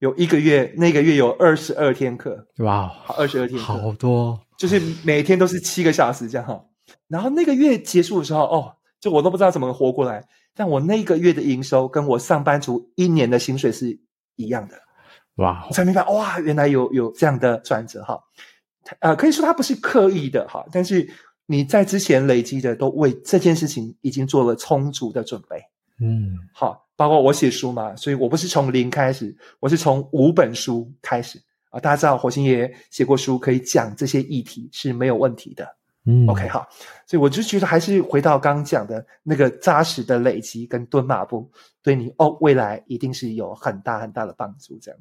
有一个月，那个月有二十二天课。哇，好，二十二天课，好多，就是每天都是七个小时这样哈。然后那个月结束的时候，哦，就我都不知道怎么活过来。但我那个月的营收跟我上班族一年的薪水是。一样的，哇！我才明白，哇，原来有有这样的转折哈，呃，可以说他不是刻意的哈，但是你在之前累积的都为这件事情已经做了充足的准备，嗯，好，包括我写书嘛，所以我不是从零开始，我是从五本书开始。啊，大家知道火星爷写过书，可以讲这些议题是没有问题的。嗯，OK，好，所以我就觉得还是回到刚刚讲的那个扎实的累积跟蹲马步，对你哦，未来一定是有很大很大的帮助。这样，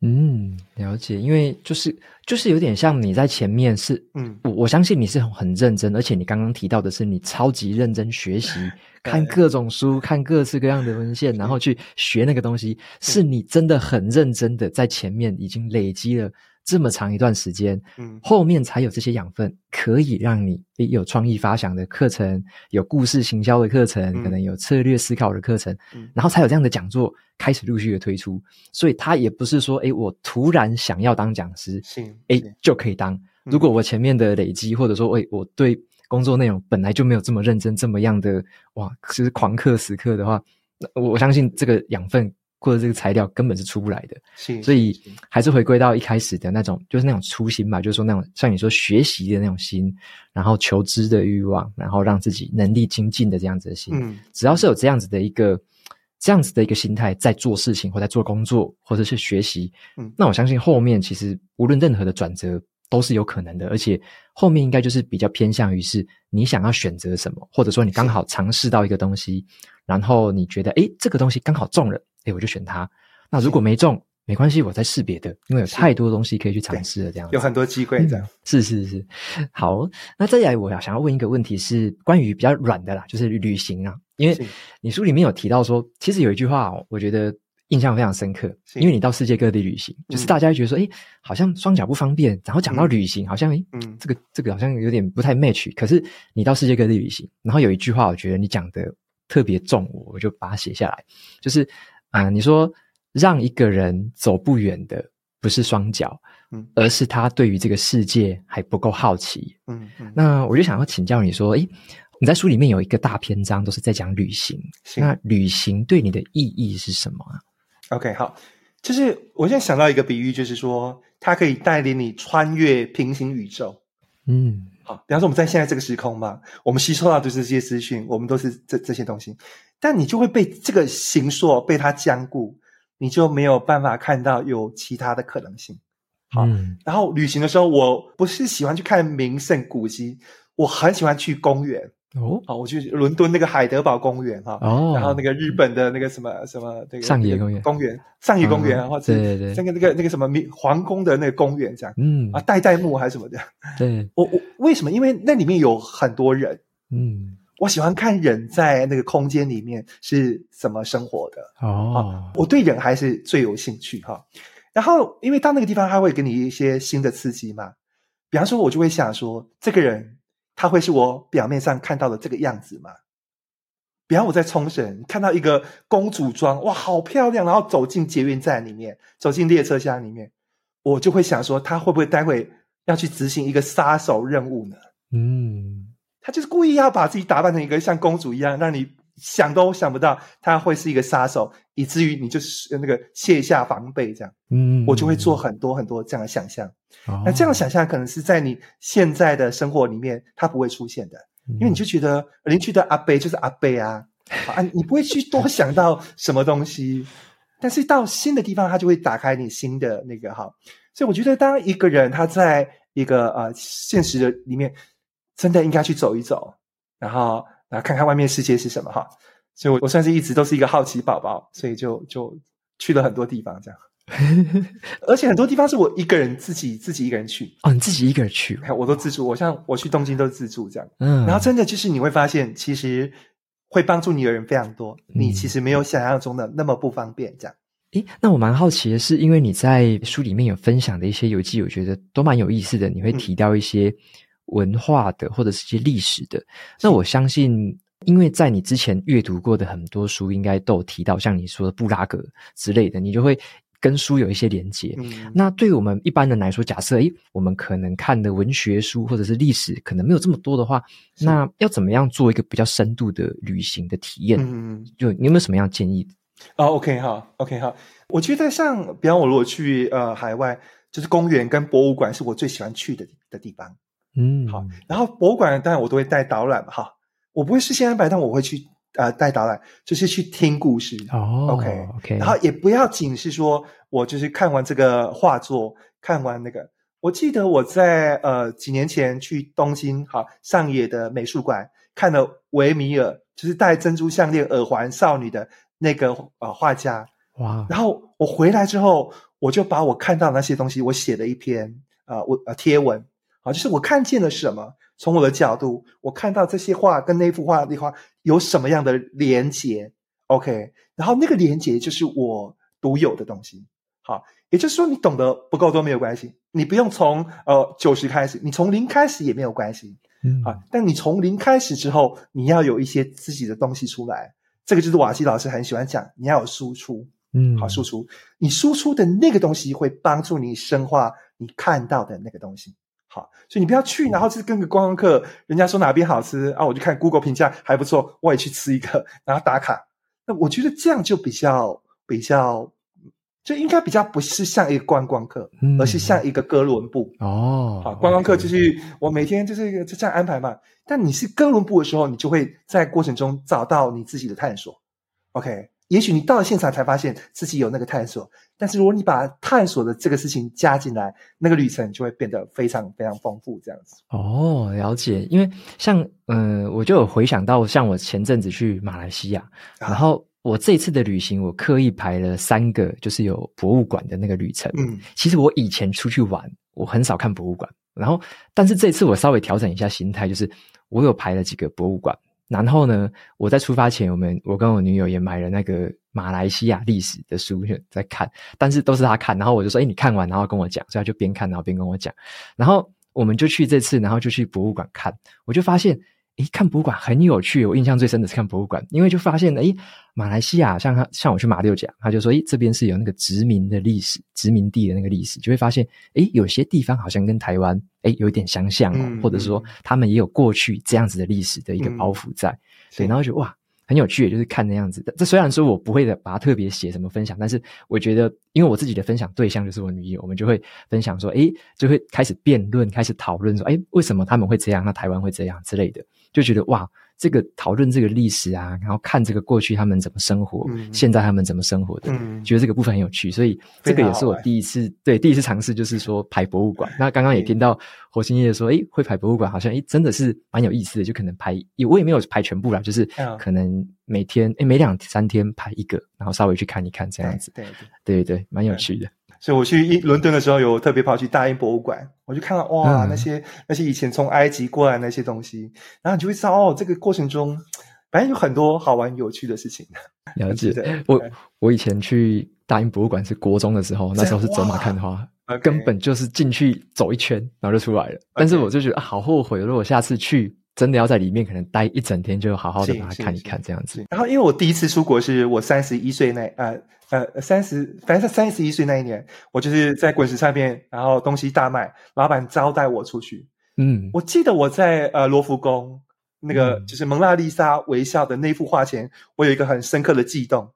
嗯，了解，因为就是就是有点像你在前面是，嗯，我我相信你是很认真，而且你刚刚提到的是你超级认真学习，看各种书，看各式各样的文献，然后去学那个东西，是你真的很认真的在前面已经累积了。这么长一段时间，嗯，后面才有这些养分，可以让你有创意发想的课程，有故事行销的课程，嗯、可能有策略思考的课程，嗯，然后才有这样的讲座开始陆续的推出。所以，他也不是说，诶，我突然想要当讲师，是，诶，就可以当。如果我前面的累积，或者说，诶，我对工作内容本来就没有这么认真，这么样的哇，就是狂课死课的话，那我相信这个养分。或者这个材料根本是出不来的，是，所以还是回归到一开始的那种，就是那种初心吧，就是说那种像你说学习的那种心，然后求知的欲望，然后让自己能力精进的这样子的心。嗯，只要是有这样子的一个这样子的一个心态，在做事情或在做工作，或者是学习，嗯，那我相信后面其实无论任何的转折都是有可能的，而且后面应该就是比较偏向于是你想要选择什么，或者说你刚好尝试到一个东西，然后你觉得诶这个东西刚好中了。诶，我就选它。那如果没中，没没关系，我再试别的，因为有太多东西可以去尝试了。这样有很多机会这样、嗯。是是是，好。那再来，我要想要问一个问题是关于比较软的啦，就是旅行啊。因为你书里面有提到说，其实有一句话，我觉得印象非常深刻。因为你到世界各地旅行，就是大家会觉得说，哎、嗯，好像双脚不方便。然后讲到旅行，嗯、好像哎，嗯，这个这个好像有点不太 match。可是你到世界各地旅行，然后有一句话，我觉得你讲的特别重，我就把它写下来，就是啊、呃，你说。让一个人走不远的不是双脚，嗯，而是他对于这个世界还不够好奇，嗯嗯。那我就想要请教你说，诶，你在书里面有一个大篇章都是在讲旅行，那旅行对你的意义是什么啊？OK，好，就是我现在想到一个比喻，就是说它可以带领你穿越平行宇宙，嗯，好，比方说我们在现在这个时空嘛，我们吸收到的是这些资讯，我们都是这这些东西，但你就会被这个形塑被它僵固。你就没有办法看到有其他的可能性。好，嗯、然后旅行的时候，我不是喜欢去看名胜古迹，我很喜欢去公园。哦，好，我去伦敦那个海德堡公园哈。哦，然后那个日本的那个什么什么那个上野公园，公园上野公园，啊、或者对对对，那个那个那个什么皇宫的那个公园这样。嗯啊，代代木还是什么的。对，我我为什么？因为那里面有很多人。嗯。我喜欢看人在那个空间里面是怎么生活的哦、啊，我对人还是最有兴趣哈。然后，因为到那个地方，他会给你一些新的刺激嘛。比方说，我就会想说，这个人他会是我表面上看到的这个样子吗？比方我在冲绳看到一个公主装，哇，好漂亮，然后走进捷运站里面，走进列车厢里面，我就会想说，他会不会待会要去执行一个杀手任务呢？嗯。他就是故意要把自己打扮成一个像公主一样，让你想都想不到他会是一个杀手，以至于你就是那个卸下防备这样。嗯，我就会做很多很多这样的想象。哦，那这样的想象可能是在你现在的生活里面，它不会出现的，因为你就觉得邻居的阿伯就是阿伯啊，啊，你不会去多想到什么东西。但是到新的地方，它就会打开你新的那个哈。所以我觉得，当一个人他在一个呃现实的里面。真的应该去走一走，然后来看看外面世界是什么哈。所以我，我我算是一直都是一个好奇宝宝，所以就就去了很多地方这样。而且很多地方是我一个人自己自己一个人去哦，你自己一个人去，我都自助。我像我去东京都是自助这样，嗯。然后真的就是你会发现，其实会帮助你的人非常多，嗯、你其实没有想象中的那么不方便这样。诶，那我蛮好奇的是，因为你在书里面有分享的一些游记，我觉得都蛮有意思的。你会提到一些。嗯文化的或者是一些历史的，那我相信，因为在你之前阅读过的很多书，应该都有提到像你说的布拉格之类的，你就会跟书有一些连接。嗯、那对于我们一般人来说，假设诶，我们可能看的文学书或者是历史可能没有这么多的话，那要怎么样做一个比较深度的旅行的体验？嗯，就你有没有什么样的建议？哦，OK 哈，OK 哈，我觉得像，比方我如果去呃海外，就是公园跟博物馆是我最喜欢去的的地方。嗯，好。然后博物馆当然我都会带导览嘛，哈，我不会事先安排，但我会去呃带导览，就是去听故事。哦，OK OK。然后也不要仅是说我就是看完这个画作，看完那个。我记得我在呃几年前去东京哈上野的美术馆看了维米尔，就是戴珍珠项链耳环少女的那个呃画家。哇！然后我回来之后，我就把我看到的那些东西，我写了一篇呃我呃贴文。啊，就是我看见了什么，从我的角度，我看到这些画跟那幅画的画有什么样的连接？OK，然后那个连接就是我独有的东西。好，也就是说，你懂得不够多没有关系，你不用从呃九十开始，你从零开始也没有关系。嗯，啊，但你从零开始之后，你要有一些自己的东西出来，这个就是瓦西老师很喜欢讲，你要有输出。嗯，好，输出，你输出的那个东西会帮助你深化你看到的那个东西。好，所以你不要去，然后就是跟个观光客，人家说哪边好吃啊，我就看 Google 评价还不错，我也去吃一个，然后打卡。那我觉得这样就比较比较，就应该比较不是像一个观光客，嗯、而是像一个哥伦布哦。好，观光客就是我每天就是一个就这样安排嘛。但你是哥伦布的时候，你就会在过程中找到你自己的探索。OK。也许你到了现场才发现自己有那个探索，但是如果你把探索的这个事情加进来，那个旅程就会变得非常非常丰富，这样子。哦，了解。因为像嗯、呃，我就有回想到，像我前阵子去马来西亚，啊、然后我这次的旅行，我刻意排了三个，就是有博物馆的那个旅程。嗯，其实我以前出去玩，我很少看博物馆。然后，但是这次我稍微调整一下心态，就是我有排了几个博物馆。然后呢，我在出发前，我们我跟我女友也买了那个马来西亚历史的书在看，但是都是她看。然后我就说：“哎，你看完，然后跟我讲。”所以她就边看，然后边跟我讲。然后我们就去这次，然后就去博物馆看，我就发现。诶，看博物馆很有趣。我印象最深的是看博物馆，因为就发现，诶，马来西亚像他像我去马六甲，他就说，诶，这边是有那个殖民的历史，殖民地的那个历史，就会发现，诶，有些地方好像跟台湾，诶，有一点相像哦，嗯，或者说他们也有过去这样子的历史的一个包袱在，所以，嗯，然后就哇。很有趣，就是看那样子的。这虽然说我不会的把它特别写什么分享，但是我觉得，因为我自己的分享对象就是我女友，我们就会分享说，诶，就会开始辩论，开始讨论说，诶，为什么他们会这样？那台湾会这样之类的，就觉得哇。这个讨论这个历史啊，然后看这个过去他们怎么生活，嗯、现在他们怎么生活的，嗯、觉得这个部分很有趣，所以这个也是我第一次对第一次尝试，就是说排博物馆。那刚刚也听到火星爷爷说，哎，会排博物馆，好像哎真的是蛮有意思的，就可能排，我也没有排全部啦，就是可能每天哎每两三天排一个，然后稍微去看一看这样子，对对对对，蛮有趣的。所以我去伦敦的时候，有特别跑去大英博物馆，我就看到哇，那些那些以前从埃及过来那些东西，然后你就会知道哦，这个过程中反正有很多好玩有趣的事情。了解，我我以前去大英博物馆是国中的时候，那时候是走马看花，根本就是进去走一圈，然后就出来了。但是我就觉得啊，好后悔，如果下次去。真的要在里面可能待一整天，就好好的把它看一看这样子。然后，因为我第一次出国是我三十一岁那呃呃三十，反正是三十一岁那一年，我就是在滚石上面，然后东西大卖，老板招待我出去。嗯，我记得我在呃罗浮宫那个就是蒙娜丽莎微笑的那幅画前，我有一个很深刻的悸动，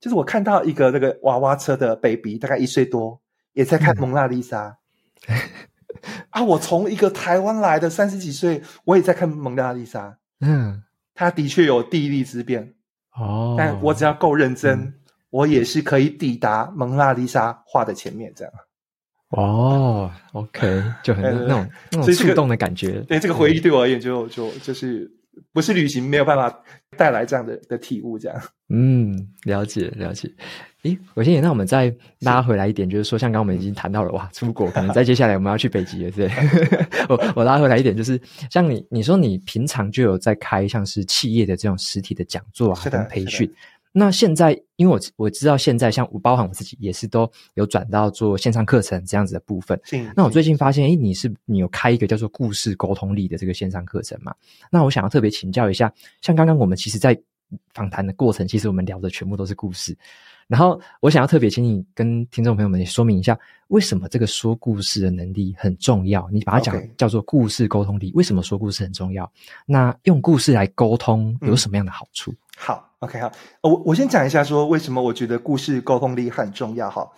就是我看到一个那个娃娃车的 baby，大概一岁多，也在看蒙娜丽莎。嗯 啊！我从一个台湾来的三十几岁，我也在看蒙娜丽莎。嗯，他的确有地利之便哦，但我只要够认真，嗯、我也是可以抵达蒙娜丽莎画的前面这样。哦，OK，就很那种那种触动的感觉。对，这个回忆对我而言就，就就就是不是旅行没有办法带来这样的的体悟这样。嗯，了解了解。诶，我先，那我们再拉回来一点，就是说，像刚刚我们已经谈到了，哇，出国可能在接下来我们要去北极了，对。我我拉回来一点，就是像你你说你平常就有在开像是企业的这种实体的讲座啊，跟培训。那现在，因为我我知道现在像我包含我自己也是都有转到做线上课程这样子的部分。那我最近发现，诶，你是你有开一个叫做故事沟通力的这个线上课程嘛？那我想要特别请教一下，像刚刚我们其实在访谈的过程，其实我们聊的全部都是故事。然后我想要特别请你跟听众朋友们也说明一下，为什么这个说故事的能力很重要？你把它讲叫做故事沟通力.为什么说故事很重要？那用故事来沟通有什么样的好处？嗯、好，OK，好，我我先讲一下说为什么我觉得故事沟通力很重要哈。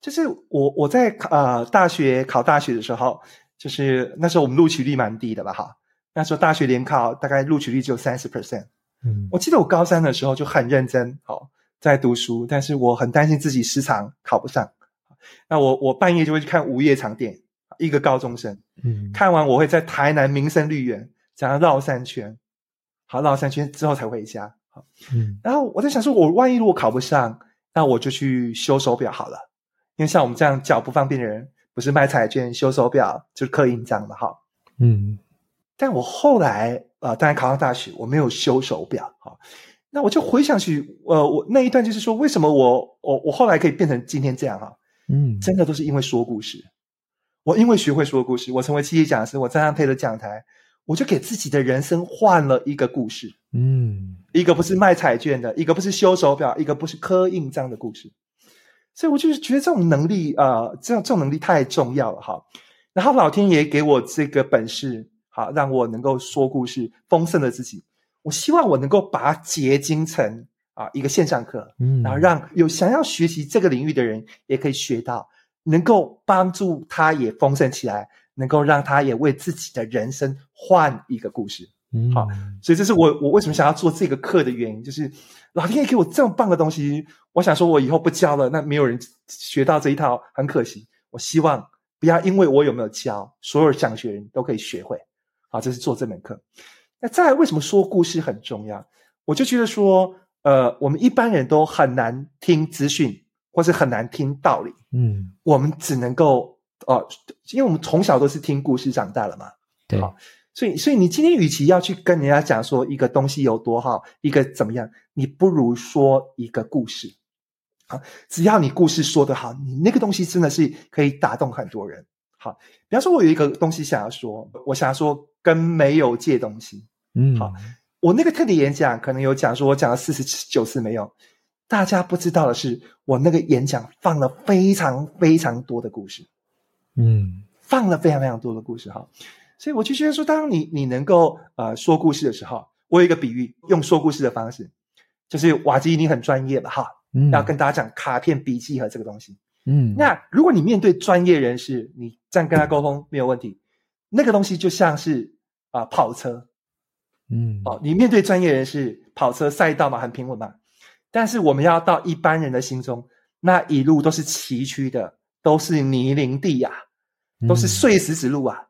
就是我我在呃大学考大学的时候，就是那时候我们录取率蛮低的吧哈。那时候大学联考大概录取率只有三十 percent。嗯，我记得我高三的时候就很认真，好。在读书，但是我很担心自己时常考不上。那我我半夜就会去看午夜场电影，一个高中生，嗯，看完我会在台南民生绿园这样绕三圈，好，绕三圈之后才回家。好，嗯，然后我在想说，我万一如果考不上，那我就去修手表好了。因为像我们这样脚不方便的人，不是卖彩券、修手表就是刻印章的哈。嗯，但我后来啊、呃，当然考上大学，我没有修手表，哈。那我就回想起，呃，我那一段就是说，为什么我我我后来可以变成今天这样哈？嗯，真的都是因为说故事。我因为学会说故事，我成为企业讲师，我站上配的讲台，我就给自己的人生换了一个故事。嗯，一个不是卖彩券的，一个不是修手表，一个不是刻印章的故事。所以我就是觉得这种能力，呃，这样这种能力太重要了哈。然后老天爷给我这个本事，好，让我能够说故事，丰盛的自己。我希望我能够把它结晶成啊一个线上课，嗯，然后让有想要学习这个领域的人也可以学到，能够帮助他也丰盛起来，能够让他也为自己的人生换一个故事。嗯，好，所以这是我我为什么想要做这个课的原因，就是老天爷给我这么棒的东西，我想说我以后不教了，那没有人学到这一套，很可惜。我希望不要因为我有没有教，所有想学人都可以学会。好，这是做这门课。那再来，为什么说故事很重要？我就觉得说，呃，我们一般人都很难听资讯，或是很难听道理。嗯，我们只能够哦、呃，因为我们从小都是听故事长大了嘛。对。所以，所以你今天与其要去跟人家讲说一个东西有多好，一个怎么样，你不如说一个故事。好，只要你故事说得好，你那个东西真的是可以打动很多人。好，比方说，我有一个东西想要说，我想要说跟没有借东西。嗯，好，我那个特别演讲可能有讲说，我讲了四十九次没有，大家不知道的是，我那个演讲放了非常非常多的故事。嗯，放了非常非常多的故事。哈。所以我就觉得说，当你你能够呃说故事的时候，我有一个比喻，用说故事的方式，就是瓦基你很专业吧哈，嗯，要跟大家讲卡片、笔记和这个东西，嗯，那如果你面对专业人士，你这样跟他沟通没有问题，那个东西就像是啊、呃、跑车，嗯，哦，你面对专业人士，跑车赛道嘛，很平稳嘛，但是我们要到一般人的心中，那一路都是崎岖的，都是泥泞地呀、啊，都是碎石子路啊。嗯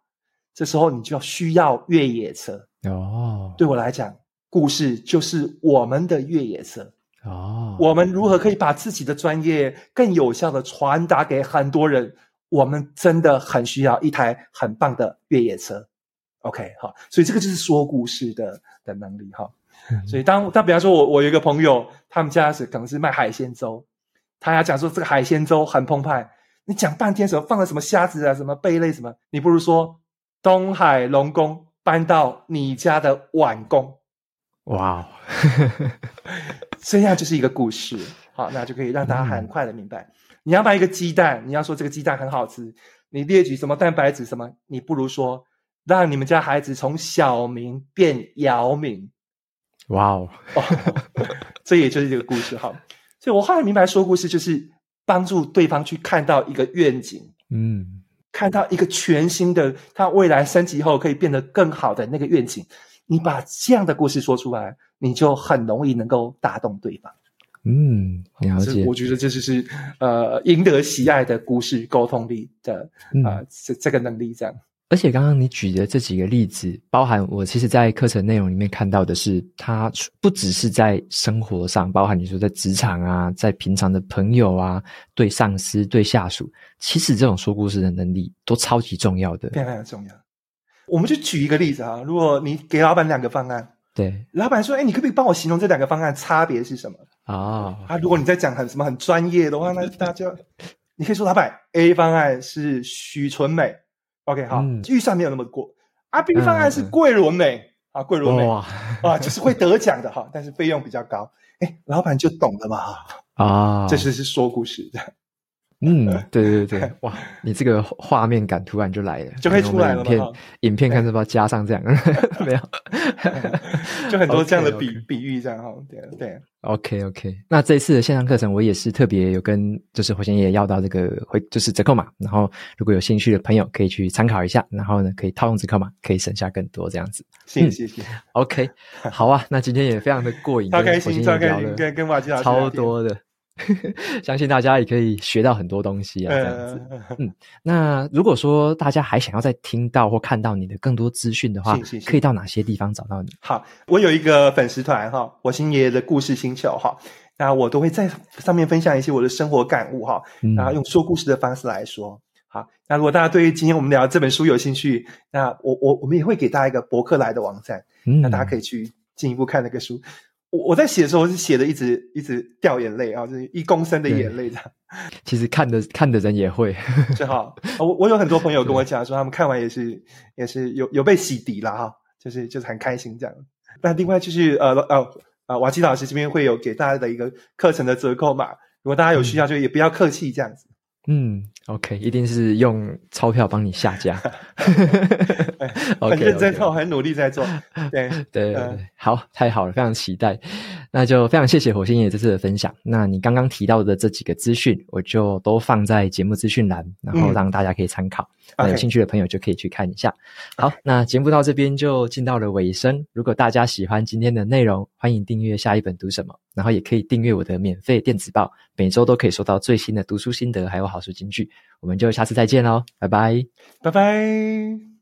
这时候你就要需要越野车哦。对我来讲，故事就是我们的越野车哦。我们如何可以把自己的专业更有效地传达给很多人？我们真的很需要一台很棒的越野车。OK，好，所以这个就是说故事的的能力哈。所以当当比方说我我有一个朋友，他们家是可能是卖海鲜粥，他要讲说这个海鲜粥很澎湃，你讲半天什么放了什么虾子啊，什么贝类什么，你不如说。东海龙宫搬到你家的碗宫，哇，这样就是一个故事，好，那就可以让大家很快的明白。嗯、你要买一个鸡蛋，你要说这个鸡蛋很好吃，你列举什么蛋白质什么，你不如说让你们家孩子从小明变姚明，哇哦，这也就是这个故事哈。所以我后来明白，说故事就是帮助对方去看到一个愿景，嗯。看到一个全新的，他未来升级后可以变得更好的那个愿景，你把这样的故事说出来，你就很容易能够打动对方。嗯，了解。我觉得这就是呃赢得喜爱的故事沟通力的啊、呃、这这个能力这样。而且刚刚你举的这几个例子，包含我其实，在课程内容里面看到的是，它不只是在生活上，包含你说在职场啊，在平常的朋友啊，对上司、对下属，其实这种说故事的能力都超级重要的，非常非常重要。我们就举一个例子啊，如果你给老板两个方案，对，老板说：“哎，你可不可以帮我形容这两个方案差别是什么？”哦，啊，如果你在讲很什么很专业的话，那大家你可以说：“老板，A 方案是许纯美。” OK，好，嗯、预算没有那么过。阿斌方案是桂纶镁啊，桂纶镁哇。啊，就是会得奖的哈，但是费用比较高。哎，老板就懂了嘛啊，这是是说故事的。嗯，对对对，哇，你这个画面感突然就来了，就会出来了。影片影片看是不是加上这样？没有，就很多这样的 比.比喻这样哈。对对，OK OK。那这次的线上课程，我也是特别有跟就是火星爷要到这个回就是折扣码，然后如果有兴趣的朋友可以去参考一下，然后呢可以套用折扣码，可以省下更多这样子。谢谢谢谢。OK，好啊，那今天也非常的过瘾，超开心超开心，跟跟瓦基老师超多的。相信大家也可以学到很多东西啊，这样子。嗯，那如果说大家还想要再听到或看到你的更多资讯的话，可以到哪些地方找到你？好，我有一个粉丝团哈，我星爷爷的故事星球哈，那我都会在上面分享一些我的生活感悟哈，然后用说故事的方式来说。好，那如果大家对于今天我们聊这本书有兴趣，那我我我们也会给大家一个博客来的网站，那大家可以去进一步看那个书。我我在写的时候是写的一直一直掉眼泪啊，就是一公升的眼泪这样。其实看的看的人也会，是哈。我我有很多朋友跟我讲说，他们看完也是也是有有被洗涤了哈，就是就是很开心这样。那另外就是呃呃呃，瓦基老师这边会有给大家的一个课程的折扣码，如果大家有需要，就也不要客气这样子。嗯，OK，一定是用钞票帮你下架，很认真做，很努力在做，对对对对，好，太好了，非常期待，那就非常谢谢火星爷这次的分享。那你刚刚提到的这几个资讯，我就都放在节目资讯栏，然后让大家可以参考。那有兴趣的朋友就可以去看一下。好，那节目到这边就进到了尾声。如果大家喜欢今天的内容，欢迎订阅下一本读什么，然后也可以订阅我的免费电子报，每周都可以收到最新的读书心得，还有好书金句。我们就下次再见喽，拜拜，拜拜。